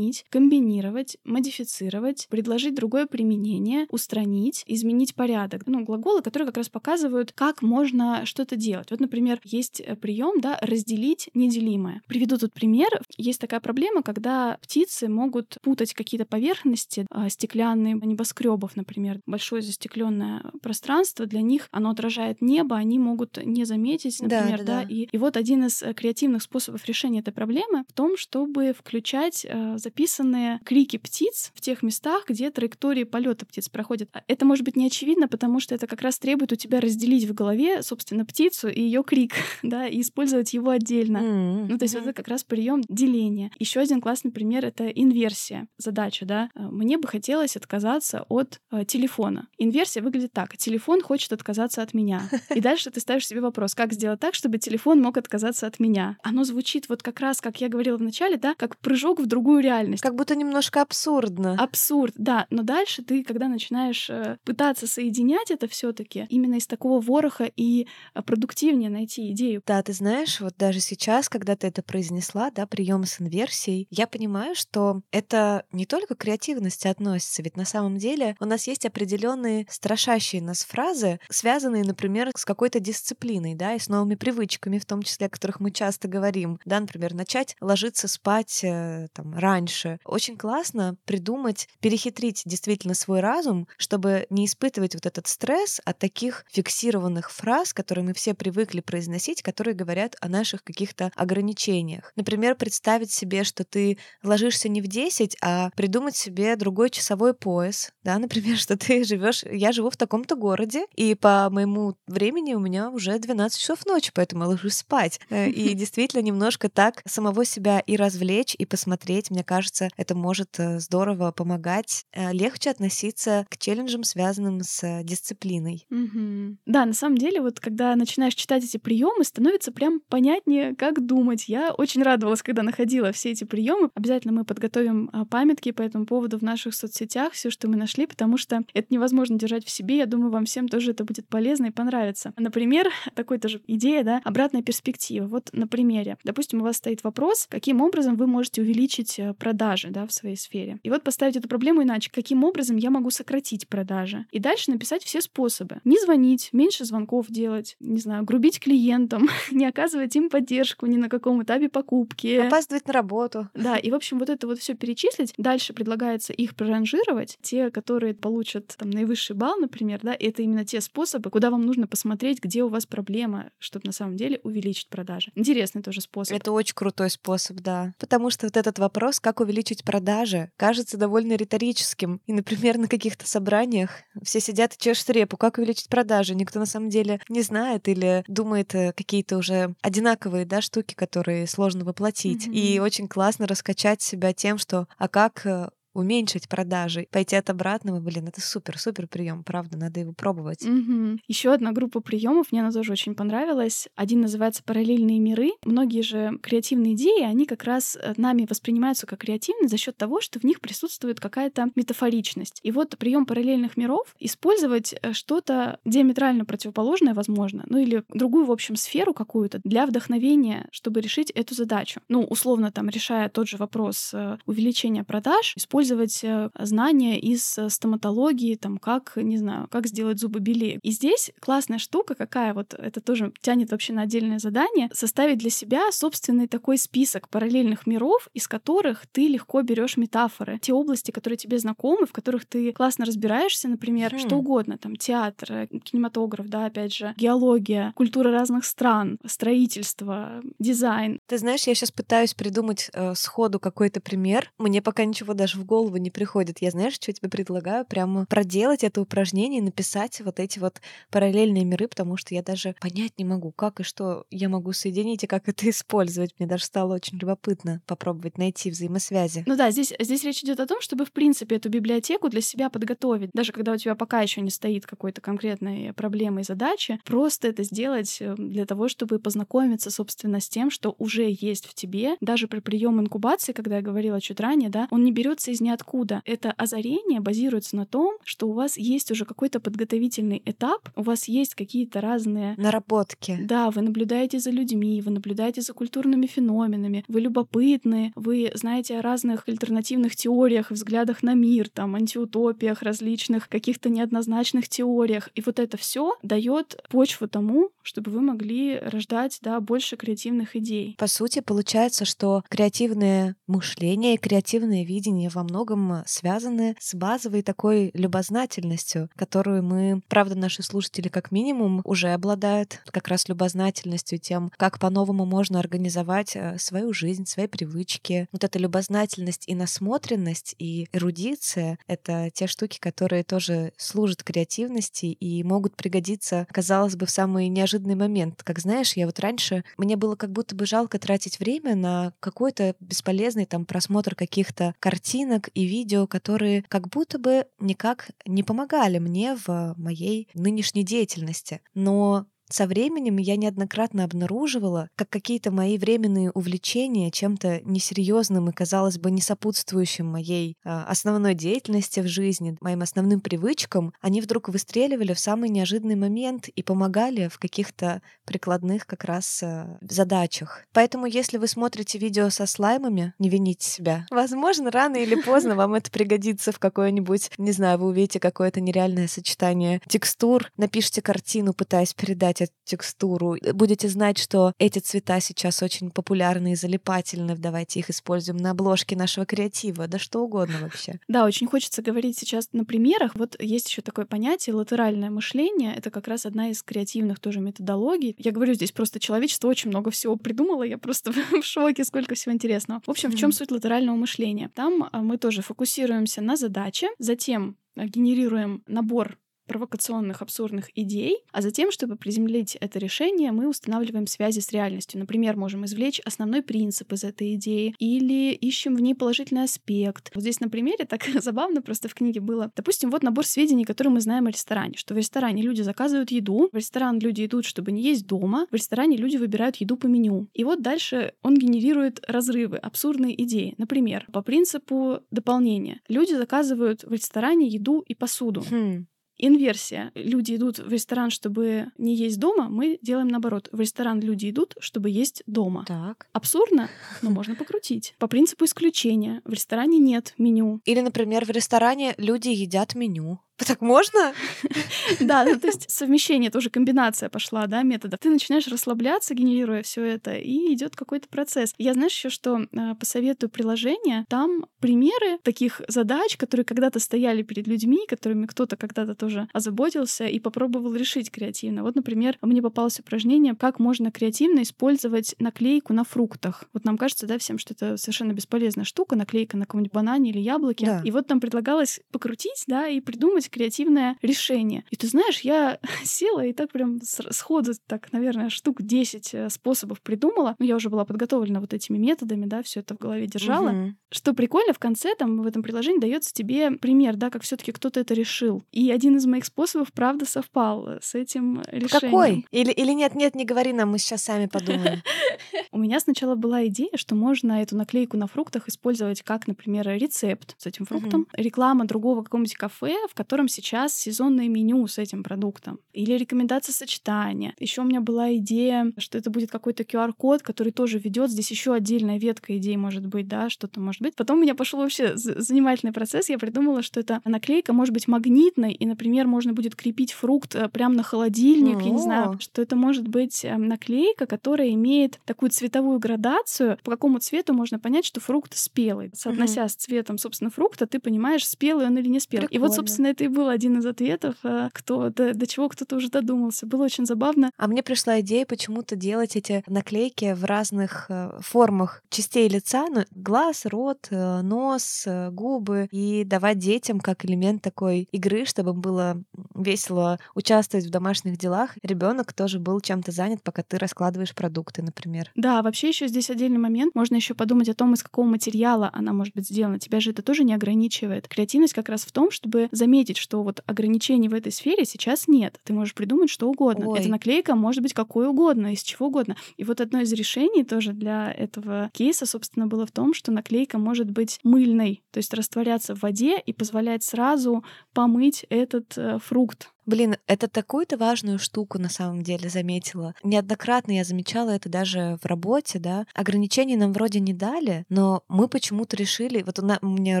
заменить, комбинировать, модифицировать, предложить другое применение, устранить, изменить порядок. Ну, глаголы, которые как раз показывают, как можно что-то делать. Вот, например, есть э, прием, да, разделить неделимое. Приведу тут пример. Есть такая проблема, когда птицы могут путать какие-то поверхности, а, стеклянные небоскребов, например, большое застекленное пространство, для них оно отражает небо, они могут не заметить, например, да, да, да. И, и вот один из э, креативных способов решения этой проблемы в том, чтобы включать э, записанные крики птиц в тех местах, где траектории полета птиц проходят. А это может быть не очевидно, потому что это как раз требует у тебя разделить в голове, собственно, птицу и ее крик, да, и использовать его отдельно. Mm-hmm. Ну, то есть mm-hmm. это как раз прием деления. Еще один классный пример — это инверсия задача, да. Э, мне бы хотелось отказаться от э, телефона. Инверсия выглядит так. Телефон хочет отказаться от меня. И дальше ты ставишь себе вопрос, как сделать так, чтобы телефон мог отказаться от меня. Оно звучит вот как раз, как я говорила в начале, да, как прыжок в другую реальность. Как будто немножко абсурдно. Абсурд, да. Но дальше ты, когда начинаешь э, пытаться соединять это все таки именно из такого вороха и э, продуктивнее найти идею. Да, ты знаешь, вот даже сейчас, когда ты это произнесла, да, прием с инверсией, я понимаю, что это не только к креативности относится, ведь на самом деле у нас есть определенные страшащие нас фразы, связанные, например, с какой-то дисциплиной, да, и с новыми привычками, в том числе, о которых мы часто говорим, да, например, начать ложиться спать э, там раньше. Очень классно придумать, перехитрить действительно свой разум, чтобы не испытывать вот этот стресс от таких фиксированных фраз, которые мы все привыкли произносить, которые говорят о наших каких-то ограничениях. Например, представить себе, что ты ложишься не в 10, а придумать себе другой часовой пояс, да, например, что ты живешь, я живу в таком-то городе, и по моему времени у меня уже 12 часов ночи, поэтому я ложусь спать. Э, и действительно немножко так самого себя и развлечь, и посмотреть, мне кажется, это может э, здорово помогать, э, легче относиться к челленджам, связанным с дисциплиной. Угу. Да, на самом деле, вот когда начинаешь читать эти приемы, становится прям понятнее, как думать. Я очень радовалась, когда находила все эти приемы. Обязательно мы подготовим а, памятки по этому поводу в наших соцсетях, все, что мы нашли, потому что это невозможно держать в себе. Я думаю, вам всем тоже это будет полезно и понравится. Например, такой тоже идея, да, обратная перспектива. Вот на примере. Допустим, у вас стоит вопрос, каким образом вы можете увеличить э, продажи, да, в своей сфере. И вот поставить эту проблему иначе. Каким образом я могу сократить продажи? И дальше написать все способы. Не звонить, меньше звонков делать, не знаю, грубить клиентам, не оказывать им поддержку ни на каком этапе покупки. Опаздывать на работу. Да, и, в общем, вот это вот все перечислить. Дальше предлагается их проранжировать. Те, которые получат там наивысший балл, например, да, это именно те способы, куда вам нужно посмотреть, где у вас проблема, чтобы на самом деле увеличить продажи. Интересный тоже способ. Это очень крутой способ, да. Потому что вот этот вопрос, как увеличить продажи, кажется довольно риторическим. И, например, на каких-то собраниях все сидят и чешут репу, как увеличить продажи. Никто на самом деле не знает или думает э, какие-то уже одинаковые да, штуки, которые сложно воплотить. Mm-hmm. И очень классно раскачать себя тем, что а как э, уменьшить продажи, пойти от обратного, блин, это супер-супер прием, правда, надо его пробовать. Угу. Еще одна группа приемов, мне она тоже очень понравилась. Один называется «Параллельные миры». Многие же креативные идеи, они как раз э, нами воспринимаются как креативные за счет того, что в них присутствует какая-то метафоричность. И вот прием параллельных миров использовать э, что-то диаметрально противоположное, возможно, ну или другую, в общем, сферу какую-то для вдохновения, чтобы решить эту задачу. Ну, условно, там, решая тот же вопрос э, увеличения продаж, использовать использовать э, знания из э, стоматологии, там, как, не знаю, как сделать зубы белее. И здесь классная штука какая, вот это тоже тянет вообще на отдельное задание, составить для себя собственный такой список параллельных миров, из которых ты легко берешь метафоры. Те области, которые тебе знакомы, в которых ты классно разбираешься, например, хм. что угодно, там, театр, э, кинематограф, да, опять же, геология, культура разных стран, строительство, дизайн. Ты знаешь, я сейчас пытаюсь придумать э, сходу какой-то пример. Мне пока ничего даже в голову голову не приходит. Я, знаешь, что тебе предлагаю? Прямо проделать это упражнение и написать вот эти вот параллельные миры, потому что я даже понять не могу, как и что я могу соединить и как это использовать. Мне даже стало очень любопытно попробовать найти взаимосвязи. Ну да, здесь, здесь речь идет о том, чтобы, в принципе, эту библиотеку для себя подготовить. Даже когда у тебя пока еще не стоит какой-то конкретной проблемы и задачи, просто это сделать э, для того, чтобы познакомиться, собственно, с тем, что уже есть в тебе. Даже при прием инкубации, когда я говорила чуть ранее, да, он не берется из ниоткуда. Это озарение базируется на том, что у вас есть уже какой-то подготовительный этап, у вас есть какие-то разные... Наработки. Да, вы наблюдаете за людьми, вы наблюдаете за культурными феноменами, вы любопытны, вы знаете о разных альтернативных теориях и взглядах на мир, там, антиутопиях различных, каких-то неоднозначных теориях. И вот это все дает почву тому, чтобы вы могли рождать, да, больше креативных идей. По сути, получается, что креативное мышление и креативное видение во многом связаны с базовой такой любознательностью, которую мы, правда, наши слушатели как минимум уже обладают как раз любознательностью тем, как по-новому можно организовать э, свою жизнь, свои привычки. Вот эта любознательность и насмотренность, и эрудиция — это те штуки, которые тоже служат креативности и могут пригодиться, казалось бы, в самый неожиданный момент. Как знаешь, я вот раньше, мне было как будто бы жалко тратить время на какой-то бесполезный там просмотр каких-то картинок и видео, которые как будто бы никак не помогали мне в моей нынешней деятельности. Но со временем я неоднократно обнаруживала, как какие-то мои временные увлечения чем-то несерьезным и, казалось бы, не сопутствующим моей э, основной деятельности в жизни, моим основным привычкам, они вдруг выстреливали в самый неожиданный момент и помогали в каких-то прикладных как раз э, задачах. Поэтому, если вы смотрите видео со слаймами, не вините себя. Возможно, рано или поздно вам это пригодится в какое-нибудь, не знаю, вы увидите какое-то нереальное сочетание текстур, напишите картину, пытаясь передать эту текстуру. Будете знать, что эти цвета сейчас очень популярны и залипательны. Давайте их используем на обложке нашего креатива. Да что угодно вообще. Да, очень хочется говорить сейчас на примерах. Вот есть еще такое понятие латеральное мышление. Это как раз одна из креативных тоже методологий. Я говорю, здесь просто человечество очень много всего придумало. Я просто в шоке, сколько всего интересного. В общем, в чем суть латерального мышления? Там а, мы тоже фокусируемся на задаче, затем а, генерируем набор провокационных, абсурдных идей, а затем, чтобы приземлить это решение, мы устанавливаем связи с реальностью. Например, можем извлечь основной принцип из этой идеи или ищем в ней положительный аспект. Вот здесь на примере так забавно просто в книге было. Допустим, вот набор сведений, которые мы знаем о ресторане, что в ресторане люди заказывают еду, в ресторан люди идут, чтобы не есть дома, в ресторане люди выбирают еду по меню. И вот дальше он генерирует разрывы, абсурдные идеи. Например, по принципу дополнения. Люди заказывают в ресторане еду и посуду. Хм. Инверсия. Люди идут в ресторан, чтобы не есть дома, мы делаем наоборот. В ресторан люди идут, чтобы есть дома. Так. Абсурдно, но можно покрутить. По принципу исключения. В ресторане нет меню. Или, например, в ресторане люди едят меню. Так можно? Да, ну, то есть совмещение, тоже комбинация пошла, да, методов. Ты начинаешь расслабляться, генерируя все это, и идет какой-то процесс. Я знаешь еще, что э, посоветую приложение, там примеры таких задач, которые когда-то стояли перед людьми, которыми кто-то когда-то тоже озаботился и попробовал решить креативно. Вот, например, мне попалось упражнение, как можно креативно использовать наклейку на фруктах. Вот нам кажется, да, всем, что это совершенно бесполезная штука, наклейка на каком-нибудь банане или яблоке. Да. И вот нам предлагалось покрутить, да, и придумать креативное решение. И ты знаешь, я села и так прям сходу, так, наверное, штук 10 э, способов придумала. Ну, я уже была подготовлена вот этими методами, да, все это в голове держала. Мгм. Что прикольно, в конце там в этом приложении дается тебе пример, да, как все-таки кто-то это решил. И один из моих способов, правда, совпал э, с этим решением. Какой? Или, или нет, нет, не говори нам, мы сейчас сами подумаем. У меня сначала была идея, что можно эту наклейку на фруктах использовать как, например, рецепт с этим фруктом, реклама другого какого-нибудь кафе, в котором сейчас сезонное меню с этим продуктом, или рекомендация сочетания. Еще у меня была идея, что это будет какой-то QR-код, который тоже ведет. Здесь еще отдельная ветка идей может быть, да, что-то может быть. Потом у меня пошел вообще занимательный процесс. Я придумала, что эта наклейка может быть магнитной, и, например, можно будет крепить фрукт э, прямо на холодильник. Я не знаю, что это может быть э, наклейка, которая имеет такую цветовую градацию, по какому цвету можно понять, что фрукт спелый. Соотнося с цветом, собственно, фрукта, ты понимаешь, спелый он или не спелый. И вот, Прикольно. собственно, эта это и был один из ответов, э, кто, до, до чего кто-то уже додумался. Было очень забавно. А мне пришла идея почему-то делать эти наклейки в разных э, формах частей лица, ну, глаз, рот, э, нос, губы, и давать детям как элемент такой игры, чтобы было весело участвовать в домашних делах. Ребенок тоже был чем-то занят, пока ты раскладываешь продукты, например. Да, вообще еще здесь отдельный момент. Можно еще подумать о том, из какого материала она может быть сделана. Тебя же это тоже не ограничивает. Креативность как раз в том, чтобы заметить, что вот ограничений в этой сфере сейчас нет. Ты можешь придумать что угодно. Ой. Эта наклейка может быть какой угодно, из чего угодно. И вот одно из решений тоже для этого кейса, собственно, было в том, что наклейка может быть мыльной, то есть растворяться в воде и позволять сразу помыть этот э, фрукт. Блин, это такую-то важную штуку на самом деле заметила. Неоднократно я замечала это даже в работе, да. Ограничений нам вроде не дали, но мы почему-то решили... Вот у, у меня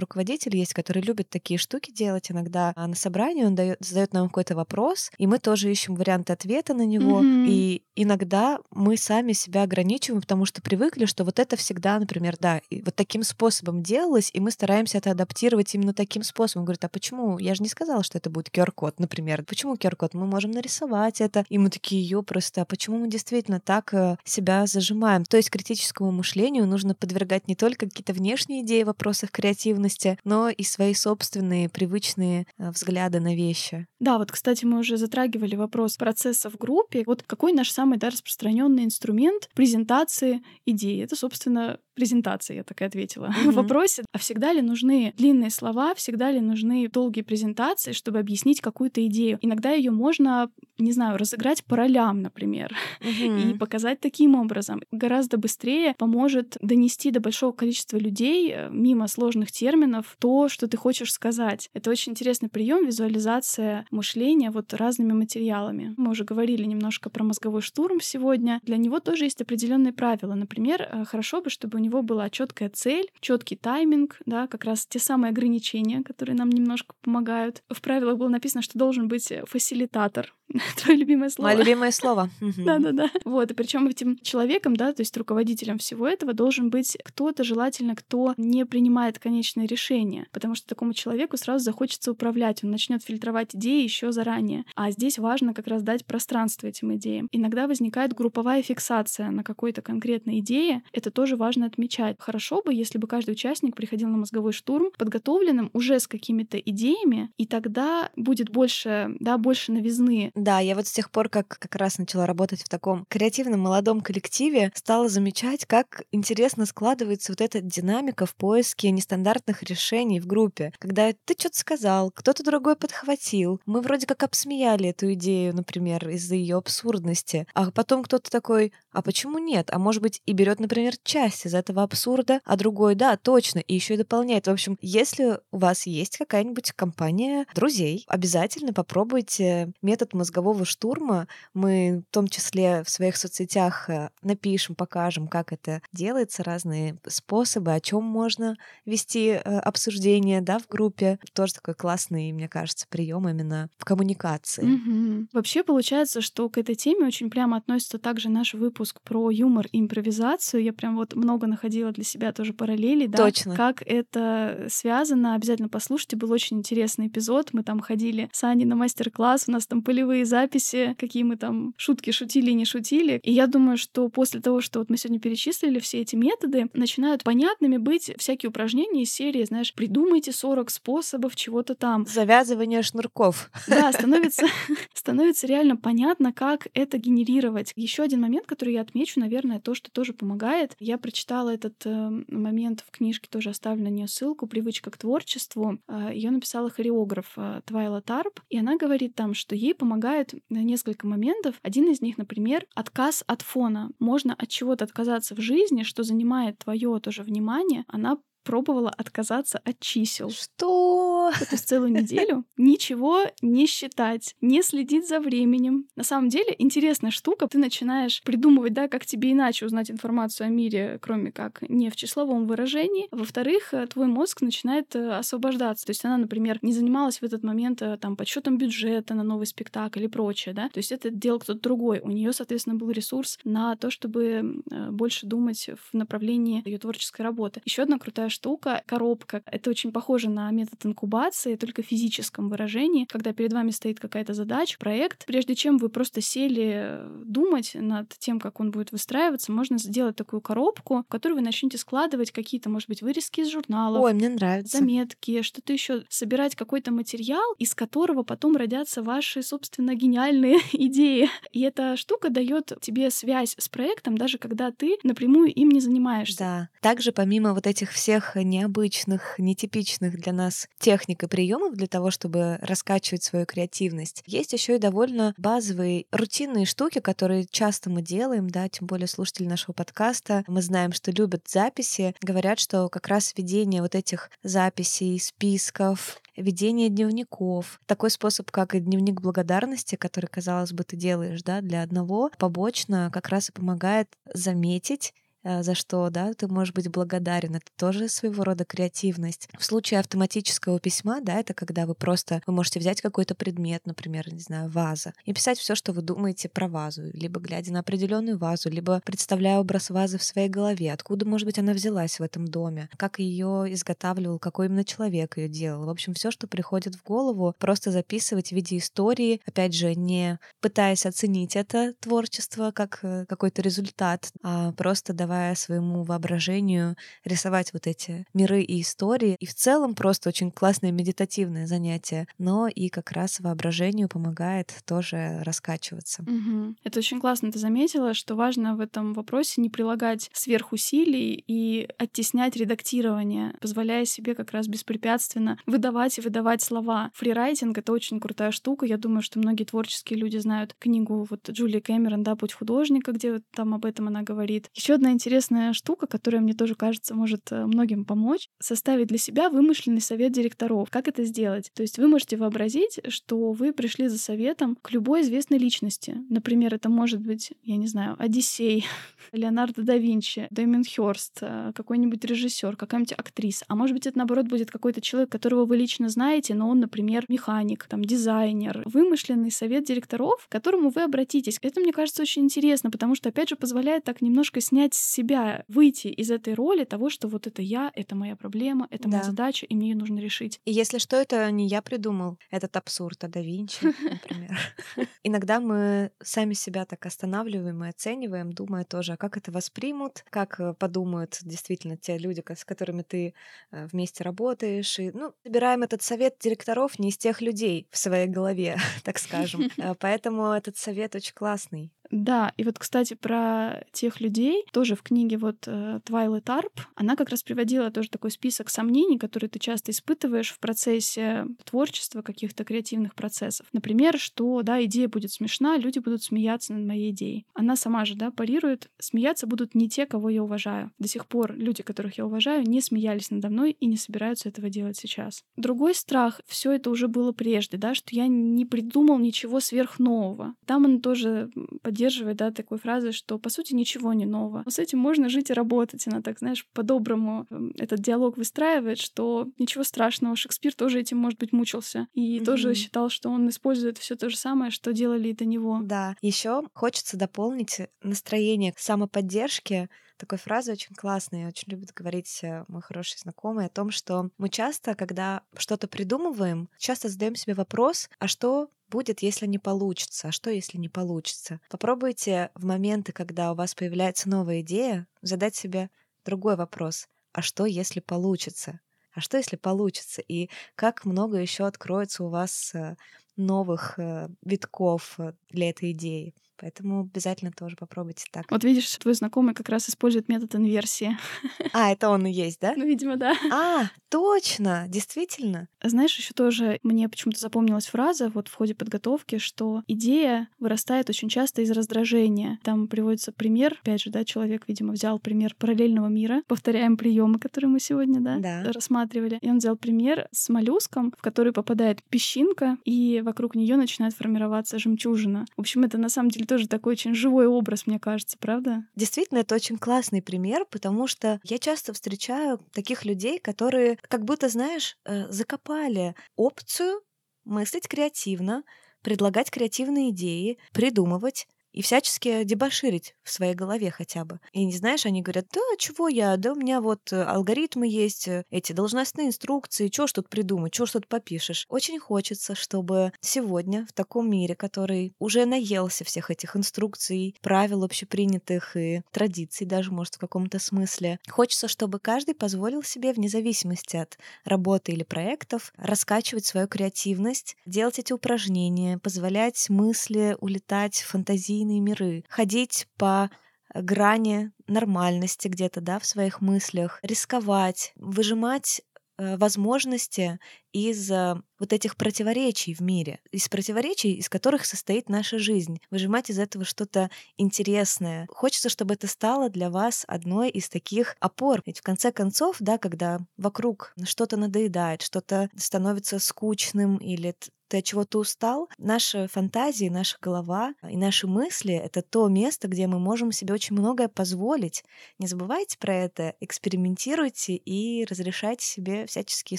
руководитель есть, который любит такие штуки делать иногда. А на собрании он дает, задает нам какой-то вопрос, и мы тоже ищем варианты ответа на него. Mm-hmm. И иногда мы сами себя ограничиваем, потому что привыкли, что вот это всегда, например, да, вот таким способом делалось, и мы стараемся это адаптировать именно таким способом. Он говорит, а почему? Я же не сказала, что это будет QR-код, например почему QR-код? Мы можем нарисовать это. И мы такие, ее просто, а почему мы действительно так э, себя зажимаем? То есть критическому мышлению нужно подвергать не только какие-то внешние идеи в вопросах креативности, но и свои собственные привычные э, взгляды на вещи. Да, вот, кстати, мы уже затрагивали вопрос процесса в группе. Вот какой наш самый да, распространенный инструмент презентации идеи? Это, собственно, презентация, я так и ответила mm-hmm. в вопросе. А всегда ли нужны длинные слова, всегда ли нужны долгие презентации, чтобы объяснить какую-то идею? Иногда ее можно, не знаю, разыграть по ролям, например, mm-hmm. и показать таким образом. Гораздо быстрее поможет донести до большого количества людей э, мимо сложных терминов то, что ты хочешь сказать. Это очень интересный прием визуализация мышления вот разными материалами. Мы уже говорили немножко про мозговой штурм сегодня. Для него тоже есть определенные правила. Например, э, хорошо бы, чтобы у него была четкая цель, четкий тайминг, да, как раз те самые ограничения, которые нам немножко помогают. В правилах было написано, что должен быть фасилитатор. Твое любимое слово. Мое любимое слово. Да-да-да. Вот, и причем этим человеком, да, то есть руководителем всего этого должен быть кто-то, желательно, кто не принимает конечное решение, потому что такому человеку сразу захочется управлять, он начнет фильтровать идеи еще заранее. А здесь важно как раз дать пространство этим идеям. Иногда возникает групповая фиксация на какой-то конкретной идее. Это тоже важно отмечать. Хорошо бы, если бы каждый участник приходил на мозговой штурм подготовленным уже с какими-то идеями, и тогда будет больше, да, больше новизны да, я вот с тех пор, как как раз начала работать в таком креативном молодом коллективе, стала замечать, как интересно складывается вот эта динамика в поиске нестандартных решений в группе. Когда ты что-то сказал, кто-то другой подхватил, мы вроде как обсмеяли эту идею, например, из-за ее абсурдности, а потом кто-то такой, а почему нет? А может быть и берет, например, часть из этого абсурда, а другой, да, точно, и еще и дополняет. В общем, если у вас есть какая-нибудь компания друзей, обязательно попробуйте метод мозгового штурма. Мы в том числе в своих соцсетях э, напишем, покажем, как это делается, разные способы, о чем можно вести э, обсуждение да, в группе. Тоже такой классный, мне кажется, прием именно в коммуникации. Угу. Вообще получается, что к этой теме очень прямо относится также наш выпуск про юмор и импровизацию. Я прям вот много находила для себя тоже параллелей, да, Точно. как это связано. Обязательно послушайте, был очень интересный эпизод. Мы там ходили с Аней на мастер-класс, у нас там полевые записи, какие мы там шутки шутили и не шутили. И я думаю, что после того, что вот мы сегодня перечислили все эти методы, начинают понятными быть всякие упражнения из серии, знаешь, придумайте 40 способов чего-то там. Завязывание шнурков. Да, становится, становится реально понятно, как это генерировать. Еще один момент, который я отмечу, наверное, то, что тоже помогает. Я прочитала этот э, момент в книжке, тоже оставлю на нее ссылку «Привычка к творчеству». Э, ее написала хореограф э, Твайла Тарп, и она говорит там, что ей помогает несколько моментов. Один из них, например, отказ от фона. Можно от чего-то отказаться в жизни, что занимает твое тоже внимание. Она пробовала отказаться от чисел. Что? То есть целую неделю ничего не считать, не следить за временем. На самом деле интересная штука. Ты начинаешь придумывать, да, как тебе иначе узнать информацию о мире, кроме как не в числовом выражении. Во-вторых, э, твой мозг начинает э, освобождаться. То есть она, например, не занималась в этот момент э, там подсчетом бюджета на новый спектакль и прочее, да. То есть это делал кто-то другой. У нее, соответственно, был ресурс на то, чтобы больше думать в направлении ее творческой работы. Еще одна крутая штука — коробка. Это очень похоже на метод мастурбации, только физическом выражении, когда перед вами стоит какая-то задача, проект, прежде чем вы просто сели думать над тем, как он будет выстраиваться, можно сделать такую коробку, в которую вы начнете складывать какие-то, может быть, вырезки из журналов. Ой, мне нравится. Заметки, что-то еще, собирать какой-то материал, из которого потом родятся ваши, собственно, гениальные идеи. И эта штука дает тебе связь с проектом, даже когда ты напрямую им не занимаешься. Да. Также помимо вот этих всех необычных, нетипичных для нас техник и приемов для того, чтобы раскачивать свою креативность, есть еще и довольно базовые рутинные штуки, которые часто мы делаем, да, тем более слушатели нашего подкаста, мы знаем, что любят записи, говорят, что как раз ведение вот этих записей, списков, ведение дневников. Такой способ, как и дневник благодарности, который, казалось бы, ты делаешь да, для одного, побочно как раз и помогает заметить за что, да, ты можешь быть благодарен. Это тоже своего рода креативность. В случае автоматического письма, да, это когда вы просто, вы можете взять какой-то предмет, например, не знаю, ваза, и писать все, что вы думаете про вазу, либо глядя на определенную вазу, либо представляя образ вазы в своей голове, откуда, может быть, она взялась в этом доме, как ее изготавливал, какой именно человек ее делал. В общем, все, что приходит в голову, просто записывать в виде истории, опять же, не пытаясь оценить это творчество как э, какой-то результат, а просто давая давая своему воображению рисовать вот эти миры и истории. И в целом просто очень классное медитативное занятие, но и как раз воображению помогает тоже раскачиваться. Угу. Это очень классно ты заметила, что важно в этом вопросе не прилагать сверхусилий и оттеснять редактирование, позволяя себе как раз беспрепятственно выдавать и выдавать слова. Фрирайтинг — это очень крутая штука. Я думаю, что многие творческие люди знают книгу вот Джулии Кэмерон, да, «Путь художника», где вот там об этом она говорит. Еще одна интересная штука, которая, мне тоже кажется, может э, многим помочь, составить для себя вымышленный совет директоров. Как это сделать? То есть вы можете вообразить, что вы пришли за советом к любой известной личности. Например, это может быть, я не знаю, Одиссей, Леонардо да Винчи, Дэмин Хёрст, э, какой-нибудь режиссер, какая-нибудь актриса. А может быть, это наоборот будет какой-то человек, которого вы лично знаете, но он, например, механик, там, дизайнер. Вымышленный совет директоров, к которому вы обратитесь. Это, мне кажется, очень интересно, потому что, опять же, позволяет так немножко снять себя выйти из этой роли того, что вот это я, это моя проблема, это да. моя задача, и мне ее нужно решить. И если что, это не я придумал, этот абсурд, а да Винчи, например. Иногда мы сами себя так останавливаем и оцениваем, думая тоже, а как это воспримут, как э, подумают действительно те люди, с которыми ты э, вместе работаешь. И, ну, собираем этот совет директоров не из тех людей в своей голове, так скажем. Э, поэтому этот совет очень классный. Да, и вот, кстати, про тех людей, тоже в книге вот Твайлет Арп, она как раз приводила тоже такой список сомнений, которые ты часто испытываешь в процессе творчества, каких-то креативных процессов. Например, что, да, идея будет смешна, люди будут смеяться над моей идеей. Она сама же, да, парирует, смеяться будут не те, кого я уважаю. До сих пор люди, которых я уважаю, не смеялись надо мной и не собираются этого делать сейчас. Другой страх, все это уже было прежде, да, что я не придумал ничего сверхнового. Там он тоже поддерживает, да, такой фразы, что, по сути, ничего не нового. Но с этим можно жить и работать. Она так, знаешь, по-доброму эм, этот диалог выстраивает, что ничего страшного. Шекспир тоже этим, может быть, мучился. И mm-hmm. тоже считал, что он использует все то же самое, что делали и до него. Да. Еще хочется дополнить настроение самоподдержки такой фразы очень классной, очень любит говорить э, мой хороший знакомый о том, что мы часто, когда что-то придумываем, часто задаем себе вопрос, а что будет, если не получится? А что, если не получится? Попробуйте в моменты, когда у вас появляется новая идея, задать себе другой вопрос. А что, если получится? А что, если получится? И как много еще откроется у вас э, новых э, витков для этой идеи? Поэтому обязательно тоже попробуйте так. Вот видишь, твой знакомый как раз использует метод инверсии. А, это он и есть, да? Ну, видимо, да. А, точно, действительно. Знаешь, еще тоже мне почему-то запомнилась фраза вот в ходе подготовки, что идея вырастает очень часто из раздражения. Там приводится пример, опять же, да, человек, видимо, взял пример параллельного мира. Повторяем приемы, которые мы сегодня, да, да. рассматривали. И он взял пример с моллюском, в который попадает песчинка, и вокруг нее начинает формироваться жемчужина. В общем, это на самом деле тоже такой очень живой образ, мне кажется, правда? Действительно, это очень классный пример, потому что я часто встречаю таких людей, которые как будто, знаешь, э, закопали опцию мыслить креативно, предлагать креативные идеи, придумывать, и всячески дебоширить в своей голове хотя бы. И не знаешь, они говорят, да, чего я, да у меня вот э, алгоритмы есть, э, эти должностные инструкции, чего ж тут придумать, чего ж тут попишешь. Очень хочется, чтобы сегодня в таком мире, который уже наелся всех этих инструкций, правил общепринятых и традиций даже, может, в каком-то смысле, хочется, чтобы каждый позволил себе, вне зависимости от работы или проектов, раскачивать свою креативность, делать эти упражнения, позволять мысли улетать в фантазийные миры, ходить по грани нормальности где-то, да, в своих мыслях, рисковать, выжимать э, возможности из э, вот этих противоречий в мире, из противоречий, из которых состоит наша жизнь, выжимать из этого что-то интересное. Хочется, чтобы это стало для вас одной из таких опор. Ведь в конце концов, да, когда вокруг что-то надоедает, что-то становится скучным или ты от чего-то устал, наши фантазии, наша голова и наши мысли — это то место, где мы можем себе очень многое позволить. Не забывайте про это, экспериментируйте и разрешайте себе всяческие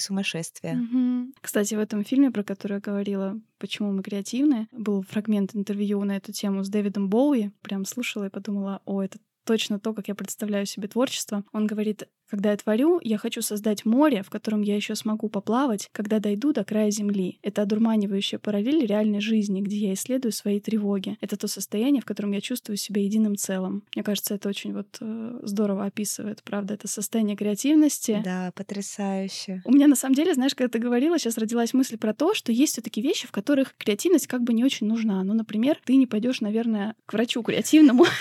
сумасшествия. Mm-hmm. Кстати, в этом фильме, про который я говорила, почему мы креативны, был фрагмент интервью на эту тему с Дэвидом Боуи. Прям слушала и подумала, о, это точно то, как я представляю себе творчество. Он говорит, когда я творю, я хочу создать море, в котором я еще смогу поплавать, когда дойду до края земли. Это одурманивающая параллель реальной жизни, где я исследую свои тревоги. Это то состояние, в котором я чувствую себя единым целым. Мне кажется, это очень вот э, здорово описывает, правда, это состояние креативности. Да, потрясающе. У меня на самом деле, знаешь, когда ты говорила, сейчас родилась мысль про то, что есть все-таки вещи, в которых креативность как бы не очень нужна. Ну, например, ты не пойдешь, наверное, к врачу креативному.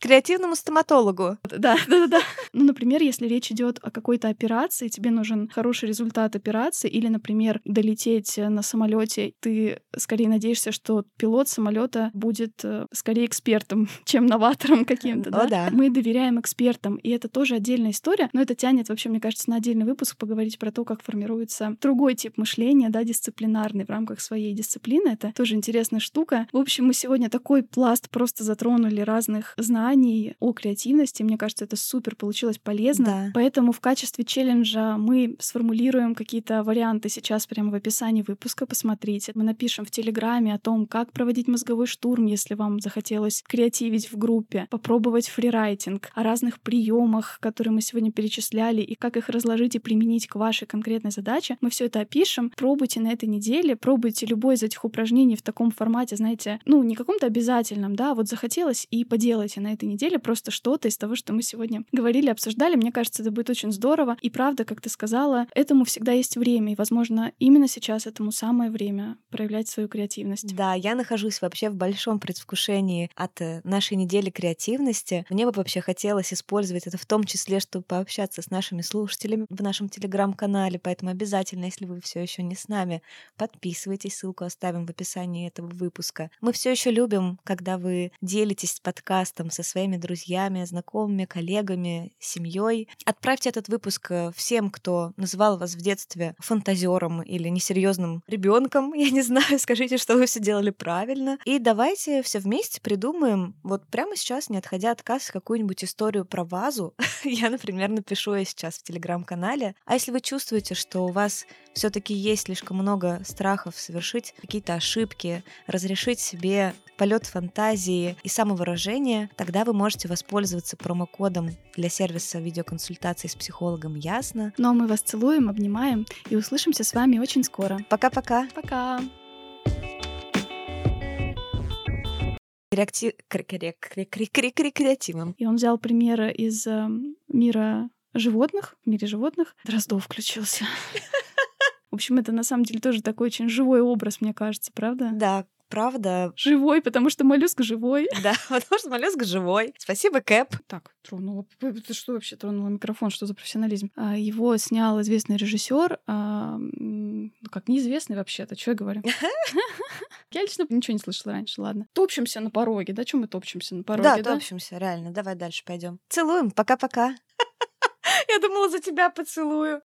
Креативному стоматологу. Да, да, да. Ну, например, если речь идет о какой-то операции, тебе нужен хороший результат операции, или, например, долететь на самолете, ты скорее надеешься, что пилот самолета будет э, скорее экспертом, чем новатором каким-то. Да? О, да. Мы доверяем экспертам, и это тоже отдельная история, но это тянет вообще, мне кажется, на отдельный выпуск поговорить про то, как формируется другой тип мышления, да, дисциплинарный в рамках своей дисциплины. Это тоже интересная штука. В общем, мы сегодня такой пласт просто затронули разных знаний о креативности. Мне кажется, это супер получилось полезно. Да. Поэтому в качестве челленджа мы сформулируем какие-то варианты сейчас прямо в описании выпуска. Посмотрите. Мы напишем в Телеграме о том, как проводить мозговой штурм, если вам захотелось креативить в группе, попробовать фрирайтинг, о разных приемах, которые мы сегодня перечисляли, и как их разложить и применить к вашей конкретной задаче. Мы все это опишем. Пробуйте на этой неделе, пробуйте любой из этих упражнений в таком формате, знаете, ну, не каком-то обязательном, да, вот захотелось и поделайте на этой неделе просто что-то из того, что мы сегодня говорили, обсуждали. Мне кажется, это будет очень здорово. И правда, как ты сказала, этому всегда есть время. И, возможно, именно сейчас этому самое время проявлять свою креативность. Да, я нахожусь вообще в большом предвкушении от э, нашей недели креативности. Мне бы вообще хотелось использовать это в том числе, чтобы пообщаться с нашими слушателями в нашем телеграм-канале. Поэтому обязательно, если вы все еще не с нами, подписывайтесь. Ссылку оставим в описании этого выпуска. Мы все еще любим, когда вы делитесь подкастом со своими друзьями, знакомыми, коллегами, семьей. Отправьте этот выпуск э, всем, кто называл вас в детстве фантазером или несерьезным ребенком. Я не знаю, скажите, что вы все делали правильно. И давайте все вместе придумаем, вот прямо сейчас, не отходя от кассы, какую-нибудь историю про вазу. Я, например, напишу ее сейчас в телеграм-канале. А если вы чувствуете, что у вас все-таки есть слишком много страхов совершить какие-то ошибки, разрешить себе полет фантазии и самовыражения, тогда вы можете воспользоваться промокодом для сервиса видеоконсультации с психологом Ясно. Ну а мы вас целуем, обнимаем и услышимся с вами очень скоро. Пока-пока. Пока. Креатив... Креативом. И он взял примеры из э, мира животных, в мире животных. Дроздов включился. В общем, это на самом деле тоже такой очень живой образ, мне кажется, правда? Да, правда. Живой, потому что моллюск живой. Да, потому что моллюск живой. Спасибо, Кэп. Так, тронула. Ты что вообще тронула микрофон? Что за профессионализм? А, его снял известный режиссер, а, ну как неизвестный вообще-то, что я говорю? Я лично ничего не слышала раньше, ладно. Топчемся на пороге, да? Чем мы топчемся на пороге, да? Да, топчемся, реально. Давай дальше пойдем. Целуем, пока-пока. Я думала, за тебя поцелую.